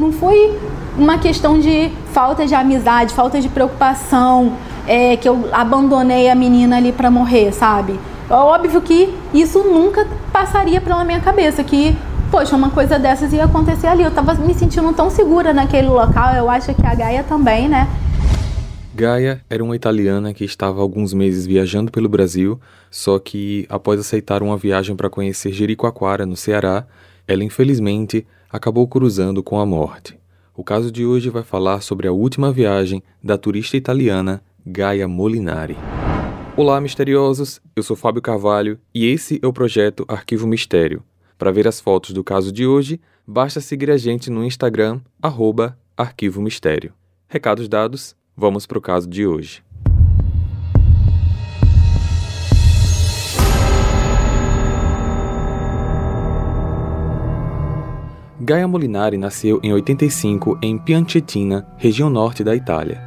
Não foi uma questão de falta de amizade, falta de preocupação, é, que eu abandonei a menina ali para morrer, sabe? É óbvio que isso nunca passaria pela minha cabeça, que, poxa, uma coisa dessas ia acontecer ali. Eu tava me sentindo tão segura naquele local, eu acho que a Gaia também, né? Gaia era uma italiana que estava alguns meses viajando pelo Brasil, só que após aceitar uma viagem para conhecer Jericoacoara, no Ceará, ela infelizmente acabou cruzando com a morte. O caso de hoje vai falar sobre a última viagem da turista italiana Gaia Molinari. Olá, misteriosos! Eu sou Fábio Carvalho e esse é o projeto Arquivo Mistério. Para ver as fotos do caso de hoje, basta seguir a gente no Instagram, arroba Arquivo Mistério. Recados dados, vamos para o caso de hoje. Gaia Molinari nasceu em 85 em Piancetina, região norte da Itália.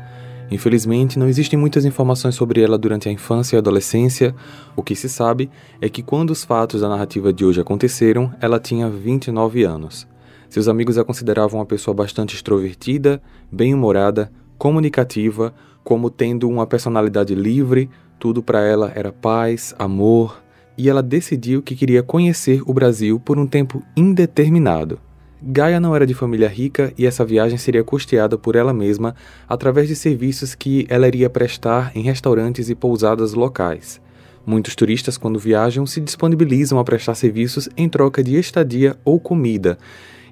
Infelizmente, não existem muitas informações sobre ela durante a infância e adolescência. O que se sabe é que quando os fatos da narrativa de hoje aconteceram, ela tinha 29 anos. Seus amigos a consideravam uma pessoa bastante extrovertida, bem-humorada, comunicativa, como tendo uma personalidade livre, tudo para ela era paz, amor, e ela decidiu que queria conhecer o Brasil por um tempo indeterminado. Gaia não era de família rica e essa viagem seria custeada por ela mesma através de serviços que ela iria prestar em restaurantes e pousadas locais. Muitos turistas, quando viajam, se disponibilizam a prestar serviços em troca de estadia ou comida.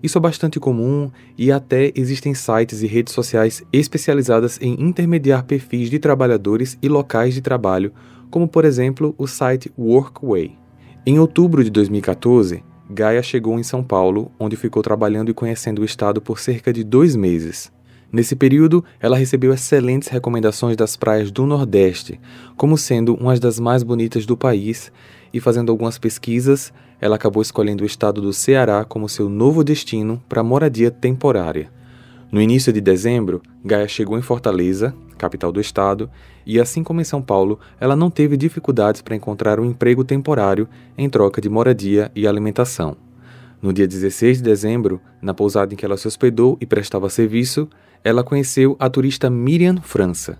Isso é bastante comum e até existem sites e redes sociais especializadas em intermediar perfis de trabalhadores e locais de trabalho, como por exemplo o site Workway. Em outubro de 2014, Gaia chegou em São Paulo, onde ficou trabalhando e conhecendo o estado por cerca de dois meses. Nesse período, ela recebeu excelentes recomendações das praias do Nordeste, como sendo uma das mais bonitas do país, e fazendo algumas pesquisas, ela acabou escolhendo o estado do Ceará como seu novo destino para moradia temporária. No início de dezembro, Gaia chegou em Fortaleza, capital do estado, e assim como em São Paulo, ela não teve dificuldades para encontrar um emprego temporário em troca de moradia e alimentação. No dia 16 de dezembro, na pousada em que ela se hospedou e prestava serviço, ela conheceu a turista Miriam França.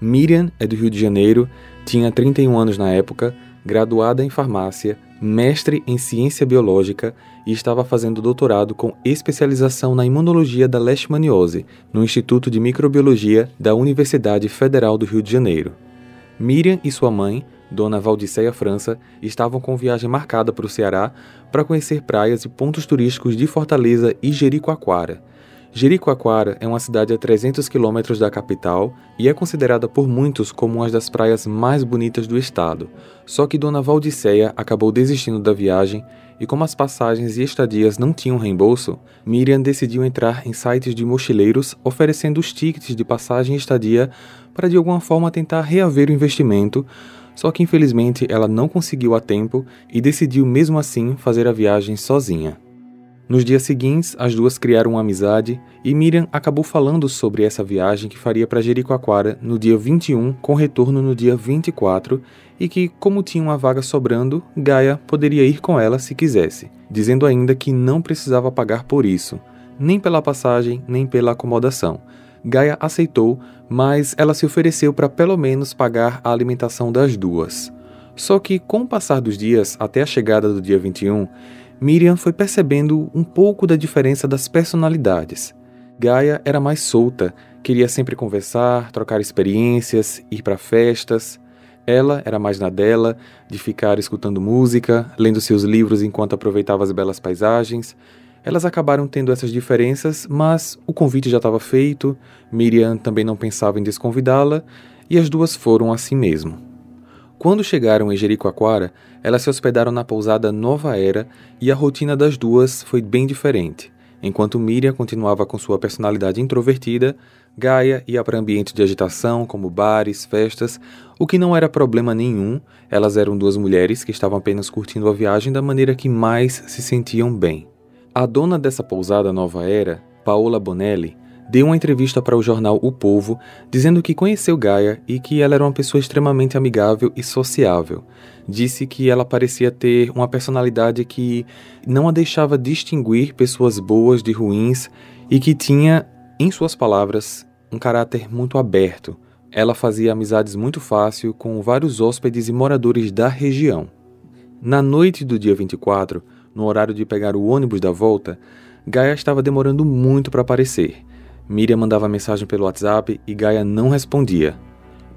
Miriam é do Rio de Janeiro, tinha 31 anos na época, graduada em farmácia, mestre em ciência biológica e estava fazendo doutorado com especialização na imunologia da leishmaniose no Instituto de Microbiologia da Universidade Federal do Rio de Janeiro. Miriam e sua mãe, Dona Valdiceia França, estavam com viagem marcada para o Ceará para conhecer praias e pontos turísticos de Fortaleza e Jericoacoara, Jericoacoara é uma cidade a 300 quilômetros da capital e é considerada por muitos como uma das praias mais bonitas do estado. Só que Dona Valdiceia acabou desistindo da viagem e como as passagens e estadias não tinham reembolso, Miriam decidiu entrar em sites de mochileiros oferecendo os tickets de passagem e estadia para de alguma forma tentar reaver o investimento, só que infelizmente ela não conseguiu a tempo e decidiu mesmo assim fazer a viagem sozinha. Nos dias seguintes, as duas criaram uma amizade e Miriam acabou falando sobre essa viagem que faria para Jericoacoara no dia 21, com retorno no dia 24, e que, como tinha uma vaga sobrando, Gaia poderia ir com ela se quisesse, dizendo ainda que não precisava pagar por isso, nem pela passagem, nem pela acomodação. Gaia aceitou, mas ela se ofereceu para pelo menos pagar a alimentação das duas. Só que, com o passar dos dias até a chegada do dia 21, Miriam foi percebendo um pouco da diferença das personalidades. Gaia era mais solta, queria sempre conversar, trocar experiências, ir para festas. Ela era mais na dela, de ficar escutando música, lendo seus livros enquanto aproveitava as belas paisagens. Elas acabaram tendo essas diferenças, mas o convite já estava feito, Miriam também não pensava em desconvidá-la, e as duas foram assim mesmo. Quando chegaram em Jericoacoara, elas se hospedaram na pousada Nova Era e a rotina das duas foi bem diferente. Enquanto Miriam continuava com sua personalidade introvertida, Gaia ia para ambientes de agitação, como bares, festas, o que não era problema nenhum, elas eram duas mulheres que estavam apenas curtindo a viagem da maneira que mais se sentiam bem. A dona dessa pousada Nova Era, Paola Bonelli, deu uma entrevista para o jornal O Povo, dizendo que conheceu Gaia e que ela era uma pessoa extremamente amigável e sociável. Disse que ela parecia ter uma personalidade que não a deixava distinguir pessoas boas de ruins e que tinha, em suas palavras, um caráter muito aberto. Ela fazia amizades muito fácil com vários hóspedes e moradores da região. Na noite do dia 24, no horário de pegar o ônibus da volta, Gaia estava demorando muito para aparecer. Miriam mandava mensagem pelo WhatsApp e Gaia não respondia.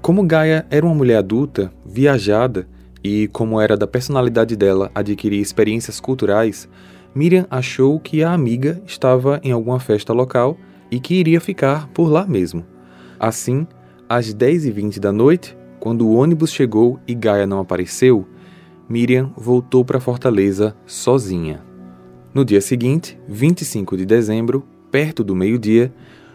Como Gaia era uma mulher adulta, viajada, e como era da personalidade dela adquirir experiências culturais, Miriam achou que a amiga estava em alguma festa local e que iria ficar por lá mesmo. Assim, às 10h20 da noite, quando o ônibus chegou e Gaia não apareceu, Miriam voltou para Fortaleza sozinha. No dia seguinte, 25 de dezembro, perto do meio-dia,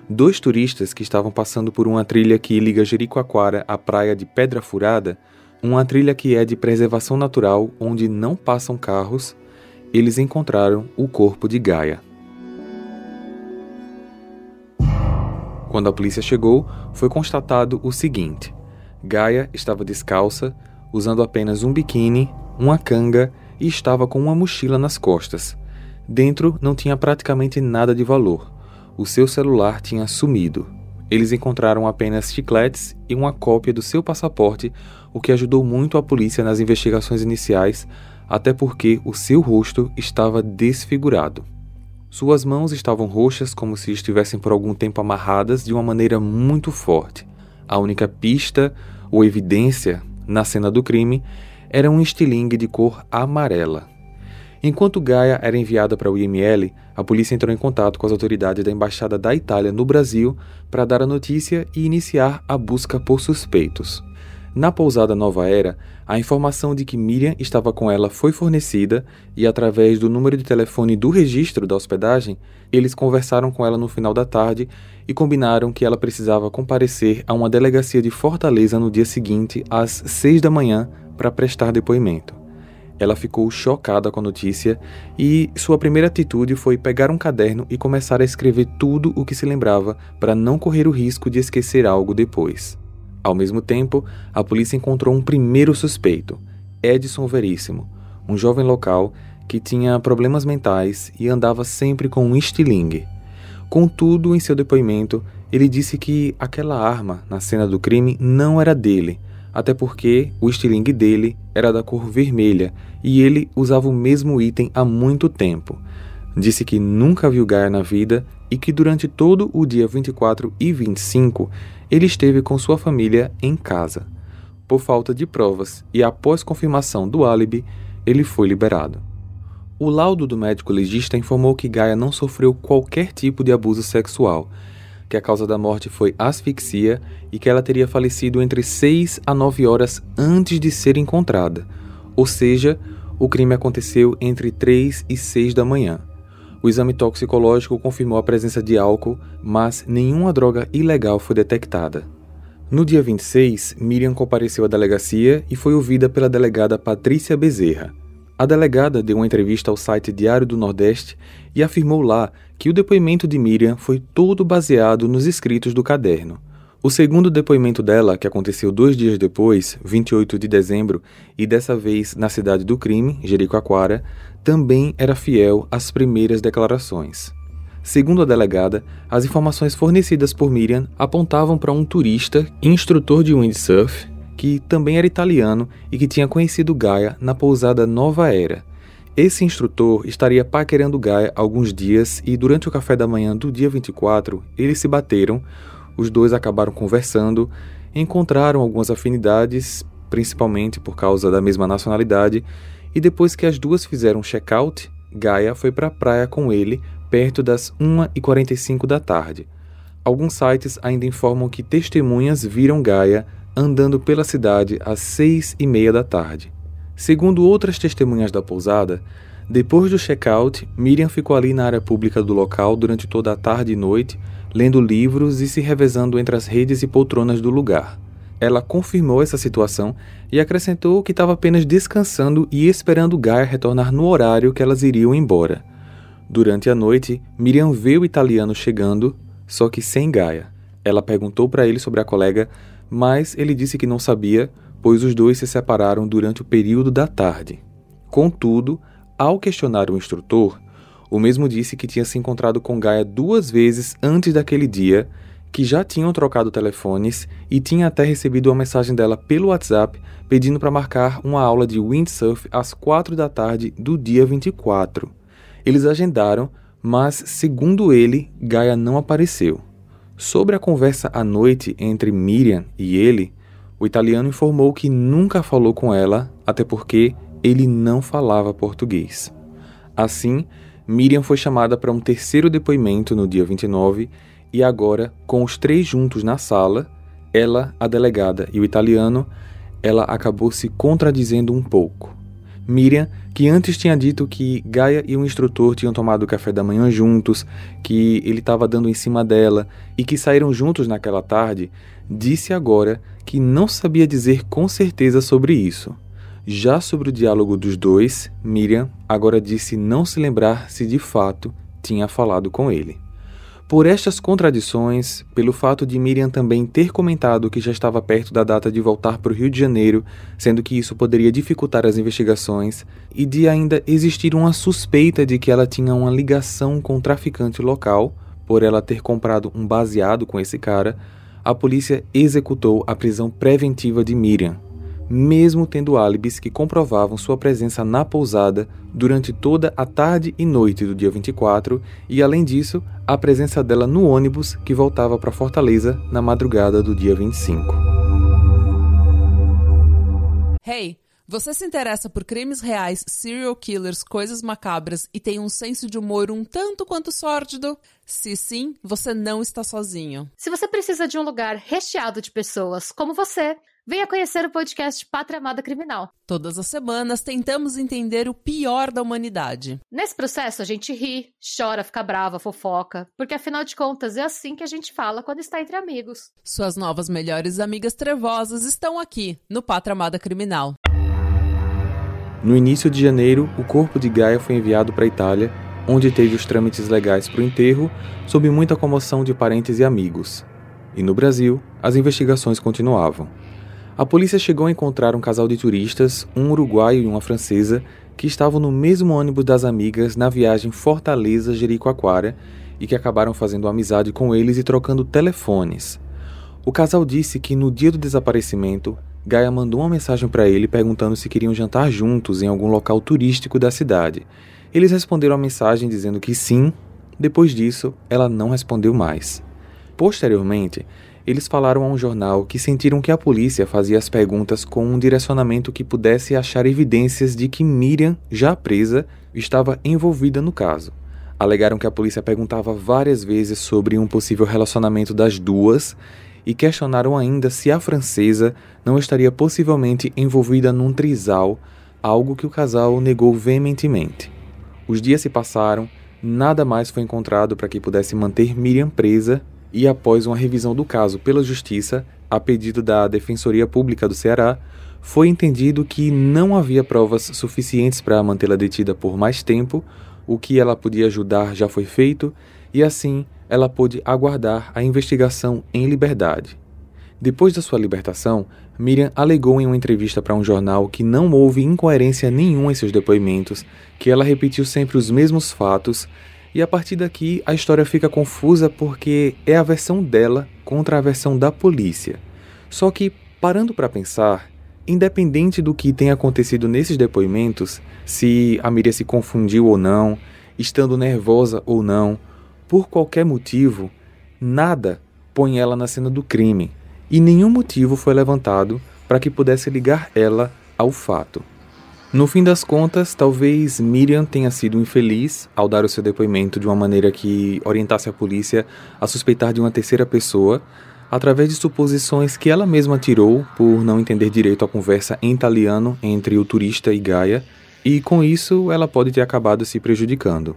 dois turistas que estavam passando por uma trilha que liga Jericoacoara à praia de Pedra Furada, uma trilha que é de preservação natural onde não passam carros, eles encontraram o corpo de Gaia. Quando a polícia chegou, foi constatado o seguinte: Gaia estava descalça, usando apenas um biquíni, uma canga e estava com uma mochila nas costas. Dentro não tinha praticamente nada de valor. O seu celular tinha sumido. Eles encontraram apenas chicletes e uma cópia do seu passaporte, o que ajudou muito a polícia nas investigações iniciais, até porque o seu rosto estava desfigurado. Suas mãos estavam roxas como se estivessem por algum tempo amarradas de uma maneira muito forte. A única pista ou evidência na cena do crime era um estilingue de cor amarela. Enquanto Gaia era enviada para o IML, a polícia entrou em contato com as autoridades da Embaixada da Itália no Brasil para dar a notícia e iniciar a busca por suspeitos. Na pousada Nova Era, a informação de que Miriam estava com ela foi fornecida e, através do número de telefone do registro da hospedagem, eles conversaram com ela no final da tarde e combinaram que ela precisava comparecer a uma delegacia de Fortaleza no dia seguinte, às seis da manhã, para prestar depoimento. Ela ficou chocada com a notícia e sua primeira atitude foi pegar um caderno e começar a escrever tudo o que se lembrava para não correr o risco de esquecer algo depois. Ao mesmo tempo, a polícia encontrou um primeiro suspeito, Edson Veríssimo, um jovem local que tinha problemas mentais e andava sempre com um estilingue. Contudo, em seu depoimento, ele disse que aquela arma na cena do crime não era dele até porque o estilingue dele era da cor vermelha e ele usava o mesmo item há muito tempo. Disse que nunca viu Gaia na vida e que durante todo o dia 24 e 25 ele esteve com sua família em casa. Por falta de provas e após confirmação do álibi, ele foi liberado. O laudo do médico legista informou que Gaia não sofreu qualquer tipo de abuso sexual que a causa da morte foi asfixia e que ela teria falecido entre 6 a 9 horas antes de ser encontrada, ou seja, o crime aconteceu entre 3 e 6 da manhã. O exame toxicológico confirmou a presença de álcool, mas nenhuma droga ilegal foi detectada. No dia 26, Miriam compareceu à delegacia e foi ouvida pela delegada Patrícia Bezerra. A delegada deu uma entrevista ao site Diário do Nordeste e afirmou lá que o depoimento de Miriam foi todo baseado nos escritos do caderno. O segundo depoimento dela, que aconteceu dois dias depois, 28 de dezembro, e dessa vez na cidade do crime, Jericoacoara, também era fiel às primeiras declarações. Segundo a delegada, as informações fornecidas por Miriam apontavam para um turista, instrutor de windsurf, que também era italiano e que tinha conhecido Gaia na pousada Nova Era. Esse instrutor estaria paquerando Gaia alguns dias e durante o café da manhã do dia 24, eles se bateram, os dois acabaram conversando, encontraram algumas afinidades, principalmente por causa da mesma nacionalidade, e depois que as duas fizeram check-out, Gaia foi para a praia com ele perto das 1h45 da tarde. Alguns sites ainda informam que testemunhas viram Gaia andando pela cidade às seis e meia da tarde. Segundo outras testemunhas da pousada, depois do check-out, Miriam ficou ali na área pública do local durante toda a tarde e noite, lendo livros e se revezando entre as redes e poltronas do lugar. Ela confirmou essa situação e acrescentou que estava apenas descansando e esperando Gaia retornar no horário que elas iriam embora. Durante a noite, Miriam vê o italiano chegando, só que sem Gaia. Ela perguntou para ele sobre a colega, mas ele disse que não sabia, pois os dois se separaram durante o período da tarde. Contudo, ao questionar o instrutor, o mesmo disse que tinha se encontrado com Gaia duas vezes antes daquele dia, que já tinham trocado telefones e tinha até recebido uma mensagem dela pelo WhatsApp pedindo para marcar uma aula de windsurf às quatro da tarde do dia 24. Eles agendaram, mas, segundo ele, Gaia não apareceu. Sobre a conversa à noite entre Miriam e ele, o italiano informou que nunca falou com ela, até porque ele não falava português. Assim, Miriam foi chamada para um terceiro depoimento no dia 29 e agora, com os três juntos na sala, ela, a delegada e o italiano, ela acabou se contradizendo um pouco. Miriam, que antes tinha dito que Gaia e o instrutor tinham tomado café da manhã juntos, que ele estava dando em cima dela e que saíram juntos naquela tarde, disse agora que não sabia dizer com certeza sobre isso. Já sobre o diálogo dos dois, Miriam agora disse não se lembrar se de fato tinha falado com ele. Por estas contradições, pelo fato de Miriam também ter comentado que já estava perto da data de voltar para o Rio de Janeiro, sendo que isso poderia dificultar as investigações, e de ainda existir uma suspeita de que ela tinha uma ligação com o um traficante local, por ela ter comprado um baseado com esse cara, a polícia executou a prisão preventiva de Miriam, mesmo tendo álibis que comprovavam sua presença na pousada durante toda a tarde e noite do dia 24 e, além disso, a presença dela no ônibus que voltava para Fortaleza na madrugada do dia 25. Hey, você se interessa por crimes reais, serial killers, coisas macabras e tem um senso de humor um tanto quanto sórdido? Se sim, você não está sozinho. Se você precisa de um lugar recheado de pessoas como você, Venha conhecer o podcast Pátria Amada Criminal. Todas as semanas tentamos entender o pior da humanidade. Nesse processo a gente ri, chora, fica brava, fofoca, porque afinal de contas é assim que a gente fala quando está entre amigos. Suas novas melhores amigas trevosas estão aqui no Pátria Amada Criminal. No início de janeiro, o corpo de Gaia foi enviado para a Itália, onde teve os trâmites legais para o enterro, sob muita comoção de parentes e amigos. E no Brasil, as investigações continuavam. A polícia chegou a encontrar um casal de turistas, um uruguaio e uma francesa, que estavam no mesmo ônibus das amigas na viagem Fortaleza-Jericoacoara e que acabaram fazendo amizade com eles e trocando telefones. O casal disse que no dia do desaparecimento, Gaia mandou uma mensagem para ele perguntando se queriam jantar juntos em algum local turístico da cidade. Eles responderam a mensagem dizendo que sim. Depois disso, ela não respondeu mais. Posteriormente, eles falaram a um jornal que sentiram que a polícia fazia as perguntas com um direcionamento que pudesse achar evidências de que Miriam, já presa, estava envolvida no caso. Alegaram que a polícia perguntava várias vezes sobre um possível relacionamento das duas e questionaram ainda se a francesa não estaria possivelmente envolvida num trisal, algo que o casal negou veementemente. Os dias se passaram, nada mais foi encontrado para que pudesse manter Miriam presa e após uma revisão do caso pela Justiça, a pedido da Defensoria Pública do Ceará, foi entendido que não havia provas suficientes para mantê-la detida por mais tempo, o que ela podia ajudar já foi feito, e assim ela pôde aguardar a investigação em liberdade. Depois da sua libertação, Miriam alegou em uma entrevista para um jornal que não houve incoerência nenhuma em seus depoimentos, que ela repetiu sempre os mesmos fatos e a partir daqui a história fica confusa porque é a versão dela contra a versão da polícia. Só que, parando para pensar, independente do que tenha acontecido nesses depoimentos, se a Miriam se confundiu ou não, estando nervosa ou não, por qualquer motivo, nada põe ela na cena do crime e nenhum motivo foi levantado para que pudesse ligar ela ao fato. No fim das contas, talvez Miriam tenha sido infeliz ao dar o seu depoimento de uma maneira que orientasse a polícia a suspeitar de uma terceira pessoa, através de suposições que ela mesma tirou por não entender direito a conversa em italiano entre o turista e Gaia, e com isso ela pode ter acabado se prejudicando.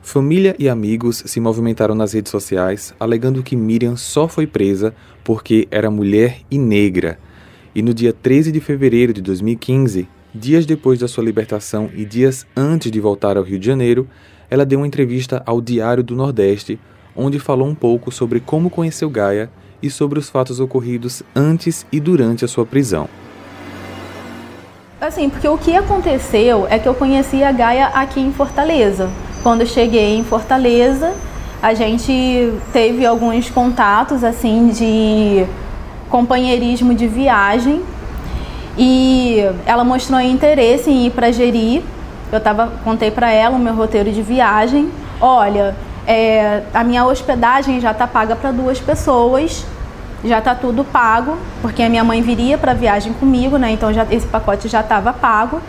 Família e amigos se movimentaram nas redes sociais alegando que Miriam só foi presa porque era mulher e negra. E no dia 13 de fevereiro de 2015, Dias depois da sua libertação e dias antes de voltar ao Rio de Janeiro, ela deu uma entrevista ao Diário do Nordeste, onde falou um pouco sobre como conheceu Gaia e sobre os fatos ocorridos antes e durante a sua prisão. Assim, porque o que aconteceu é que eu conheci a Gaia aqui em Fortaleza. Quando eu cheguei em Fortaleza, a gente teve alguns contatos assim de companheirismo de viagem e ela mostrou interesse em ir para Jeri. Eu tava, contei para ela o meu roteiro de viagem. Olha, é, a minha hospedagem já está paga para duas pessoas, já está tudo pago, porque a minha mãe viria para a viagem comigo, né? Então já, esse pacote já estava pago.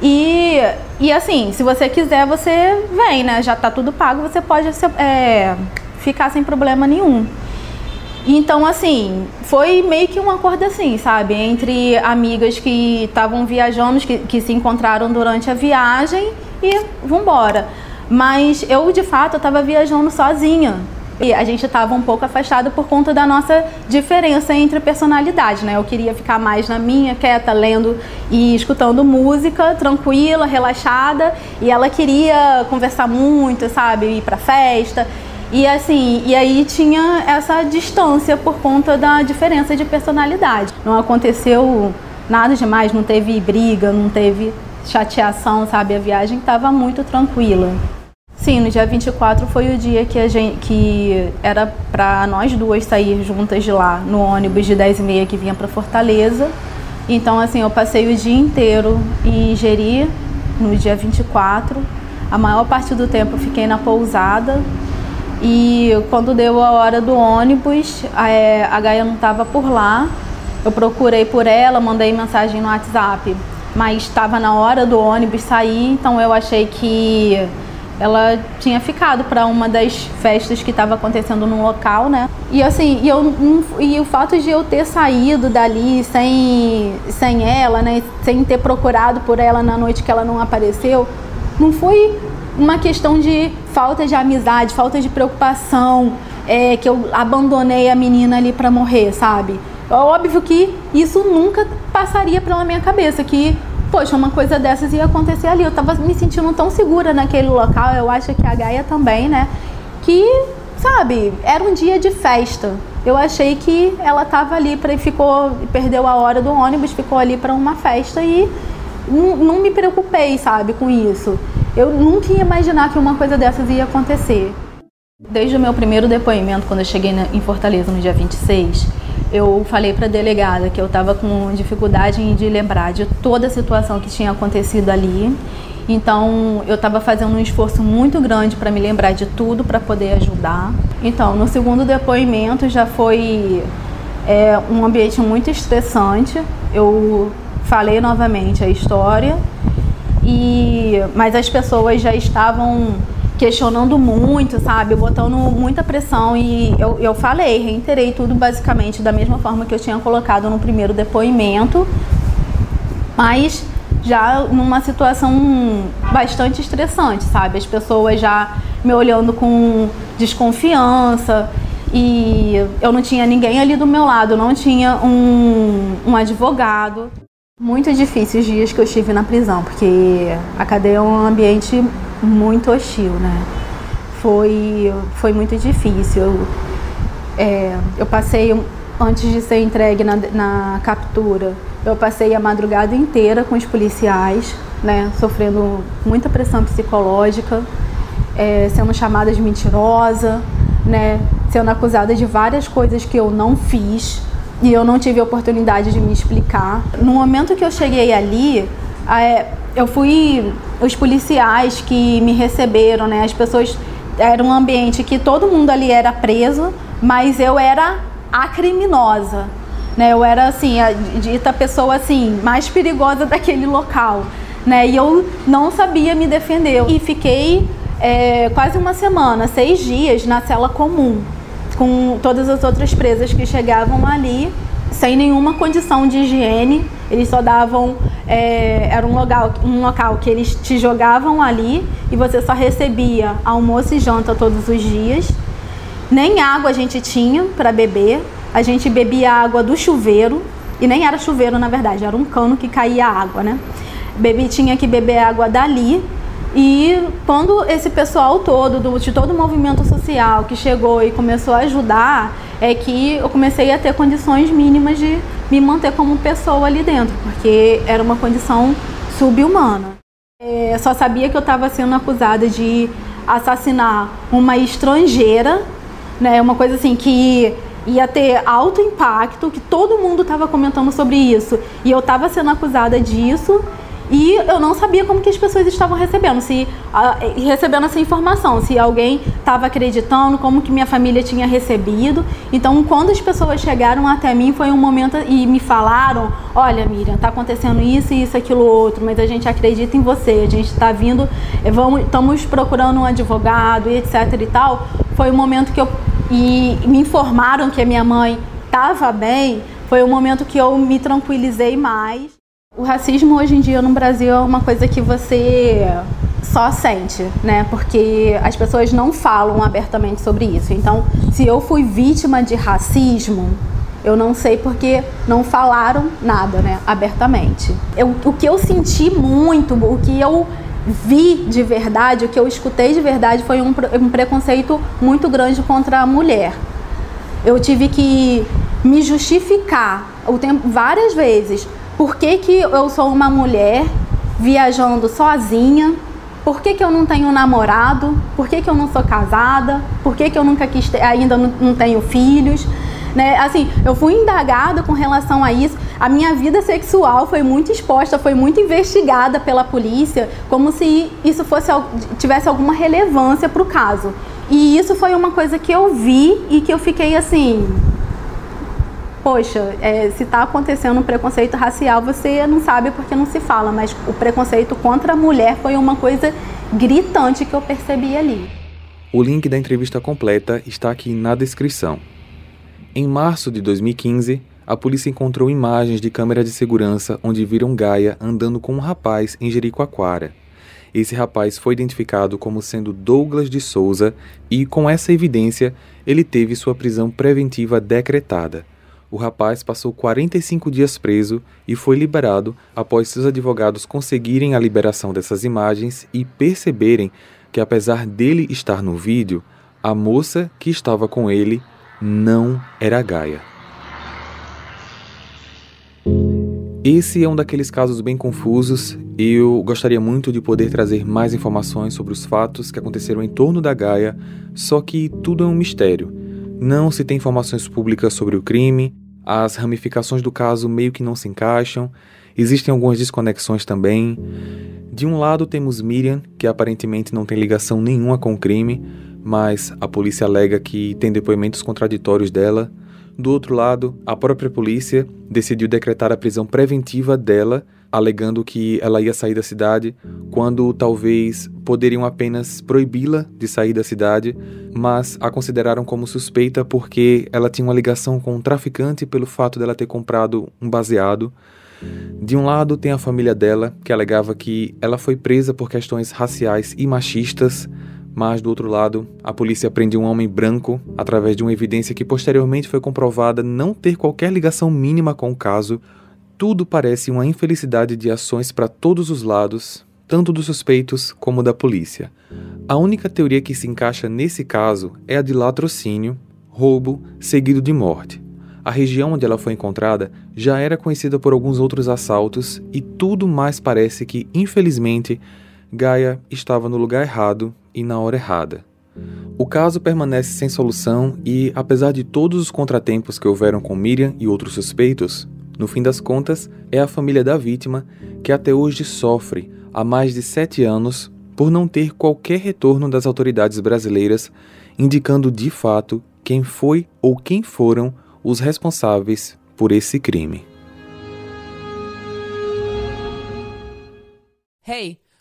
E, e assim, se você quiser, você vem, né? Já está tudo pago, você pode é, ficar sem problema nenhum. Então, assim, foi meio que um acordo assim, sabe? Entre amigas que estavam viajando, que, que se encontraram durante a viagem e vambora. Mas eu, de fato, estava viajando sozinha. E a gente estava um pouco afastado por conta da nossa diferença entre personalidade, né? Eu queria ficar mais na minha, quieta, lendo e escutando música, tranquila, relaxada, e ela queria conversar muito, sabe? Ir pra festa. E assim, e aí tinha essa distância por conta da diferença de personalidade. Não aconteceu nada demais, não teve briga, não teve chateação, sabe? A viagem estava muito tranquila. Sim, no dia 24 foi o dia que a gente que era para nós duas sair juntas de lá no ônibus de 10 e meia que vinha para Fortaleza. Então assim, eu passei o dia inteiro em Jeri no dia 24. A maior parte do tempo eu fiquei na pousada. E quando deu a hora do ônibus, a, é, a Gaia não estava por lá. Eu procurei por ela, mandei mensagem no WhatsApp mas estava na hora do ônibus sair, então eu achei que ela tinha ficado para uma das festas que estava acontecendo no local, né? E assim, e, eu, e o fato de eu ter saído dali sem, sem ela, né? Sem ter procurado por ela na noite que ela não apareceu, não foi uma questão de falta de amizade, falta de preocupação, é, que eu abandonei a menina ali para morrer, sabe? É óbvio que isso nunca passaria pela minha cabeça, que, poxa, uma coisa dessas ia acontecer ali. Eu tava me sentindo tão segura naquele local, eu acho que a Gaia também, né? Que, sabe, era um dia de festa. Eu achei que ela tava ali para ficou perdeu a hora do ônibus, ficou ali para uma festa e não, não me preocupei, sabe, com isso. Eu nunca ia imaginar que uma coisa dessas ia acontecer. Desde o meu primeiro depoimento, quando eu cheguei em Fortaleza no dia 26, eu falei para a delegada que eu estava com dificuldade de lembrar de toda a situação que tinha acontecido ali. Então, eu estava fazendo um esforço muito grande para me lembrar de tudo para poder ajudar. Então, no segundo depoimento já foi é, um ambiente muito estressante. Eu falei novamente a história, e mas as pessoas já estavam questionando muito, sabe? Botando muita pressão e eu, eu falei, reiterei tudo basicamente da mesma forma que eu tinha colocado no primeiro depoimento, mas já numa situação bastante estressante, sabe? As pessoas já me olhando com desconfiança e eu não tinha ninguém ali do meu lado, não tinha um, um advogado. Muito difícil os dias que eu estive na prisão, porque a cadeia é um ambiente muito hostil, né? Foi, foi muito difícil. Eu, é, eu passei, antes de ser entregue na, na captura, eu passei a madrugada inteira com os policiais, né? Sofrendo muita pressão psicológica, é, sendo chamada de mentirosa, né? Sendo acusada de várias coisas que eu não fiz e eu não tive a oportunidade de me explicar. No momento que eu cheguei ali, é, eu fui os policiais que me receberam, né? As pessoas era um ambiente que todo mundo ali era preso, mas eu era a criminosa, né? Eu era assim a dita pessoa assim mais perigosa daquele local, né? E eu não sabia me defender e fiquei é, quase uma semana, seis dias na cela comum com todas as outras presas que chegavam ali sem nenhuma condição de higiene. Eles só davam. É, era um local, um local que eles te jogavam ali e você só recebia almoço e janta todos os dias. Nem água a gente tinha para beber. A gente bebia água do chuveiro. E nem era chuveiro, na verdade, era um cano que caía água, né? Bebi, tinha que beber água dali. E quando esse pessoal todo, do, de todo o movimento social que chegou e começou a ajudar, é que eu comecei a ter condições mínimas de me manter como pessoa ali dentro, porque era uma condição subhumana. É, só sabia que eu estava sendo acusada de assassinar uma estrangeira, né? Uma coisa assim que ia ter alto impacto, que todo mundo estava comentando sobre isso. E eu estava sendo acusada disso e eu não sabia como que as pessoas estavam recebendo, se uh, recebendo essa informação, se alguém estava acreditando, como que minha família tinha recebido. Então, quando as pessoas chegaram até mim, foi um momento e me falaram: "Olha, Miriam, está acontecendo isso isso aquilo outro, mas a gente acredita em você. A gente está vindo, eh, vamos, estamos procurando um advogado e etc e tal". Foi um momento que eu e me informaram que a minha mãe estava bem. Foi um momento que eu me tranquilizei mais. O racismo hoje em dia no Brasil é uma coisa que você só sente, né? Porque as pessoas não falam abertamente sobre isso. Então, se eu fui vítima de racismo, eu não sei porque não falaram nada, né? Abertamente. Eu, o que eu senti muito, o que eu vi de verdade, o que eu escutei de verdade foi um, um preconceito muito grande contra a mulher. Eu tive que me justificar o tempo várias vezes por que, que eu sou uma mulher viajando sozinha? Por que, que eu não tenho namorado? Por que, que eu não sou casada? Por que, que eu nunca quis ter, ainda não, não tenho filhos? Né? Assim, eu fui indagada com relação a isso. A minha vida sexual foi muito exposta, foi muito investigada pela polícia, como se isso fosse tivesse alguma relevância para o caso. E isso foi uma coisa que eu vi e que eu fiquei assim, poxa, é, se está acontecendo um preconceito racial, você não sabe porque não se fala, mas o preconceito contra a mulher foi uma coisa gritante que eu percebi ali. O link da entrevista completa está aqui na descrição. Em março de 2015, a polícia encontrou imagens de câmera de segurança onde viram Gaia andando com um rapaz em Jericoacoara. Esse rapaz foi identificado como sendo Douglas de Souza e, com essa evidência, ele teve sua prisão preventiva decretada o rapaz passou 45 dias preso e foi liberado após seus advogados conseguirem a liberação dessas imagens e perceberem que, apesar dele estar no vídeo, a moça que estava com ele não era Gaia. Esse é um daqueles casos bem confusos. Eu gostaria muito de poder trazer mais informações sobre os fatos que aconteceram em torno da Gaia, só que tudo é um mistério. Não se tem informações públicas sobre o crime, as ramificações do caso meio que não se encaixam, existem algumas desconexões também. De um lado temos Miriam, que aparentemente não tem ligação nenhuma com o crime, mas a polícia alega que tem depoimentos contraditórios dela. Do outro lado, a própria polícia decidiu decretar a prisão preventiva dela alegando que ela ia sair da cidade, quando talvez poderiam apenas proibi-la de sair da cidade, mas a consideraram como suspeita porque ela tinha uma ligação com um traficante pelo fato dela ter comprado um baseado. De um lado tem a família dela, que alegava que ela foi presa por questões raciais e machistas, mas do outro lado, a polícia prende um homem branco através de uma evidência que posteriormente foi comprovada não ter qualquer ligação mínima com o caso, tudo parece uma infelicidade de ações para todos os lados, tanto dos suspeitos como da polícia. A única teoria que se encaixa nesse caso é a de latrocínio, roubo seguido de morte. A região onde ela foi encontrada já era conhecida por alguns outros assaltos e tudo mais parece que, infelizmente, Gaia estava no lugar errado e na hora errada. O caso permanece sem solução e, apesar de todos os contratempos que houveram com Miriam e outros suspeitos, no fim das contas, é a família da vítima que até hoje sofre há mais de sete anos por não ter qualquer retorno das autoridades brasileiras indicando de fato quem foi ou quem foram os responsáveis por esse crime. Hey!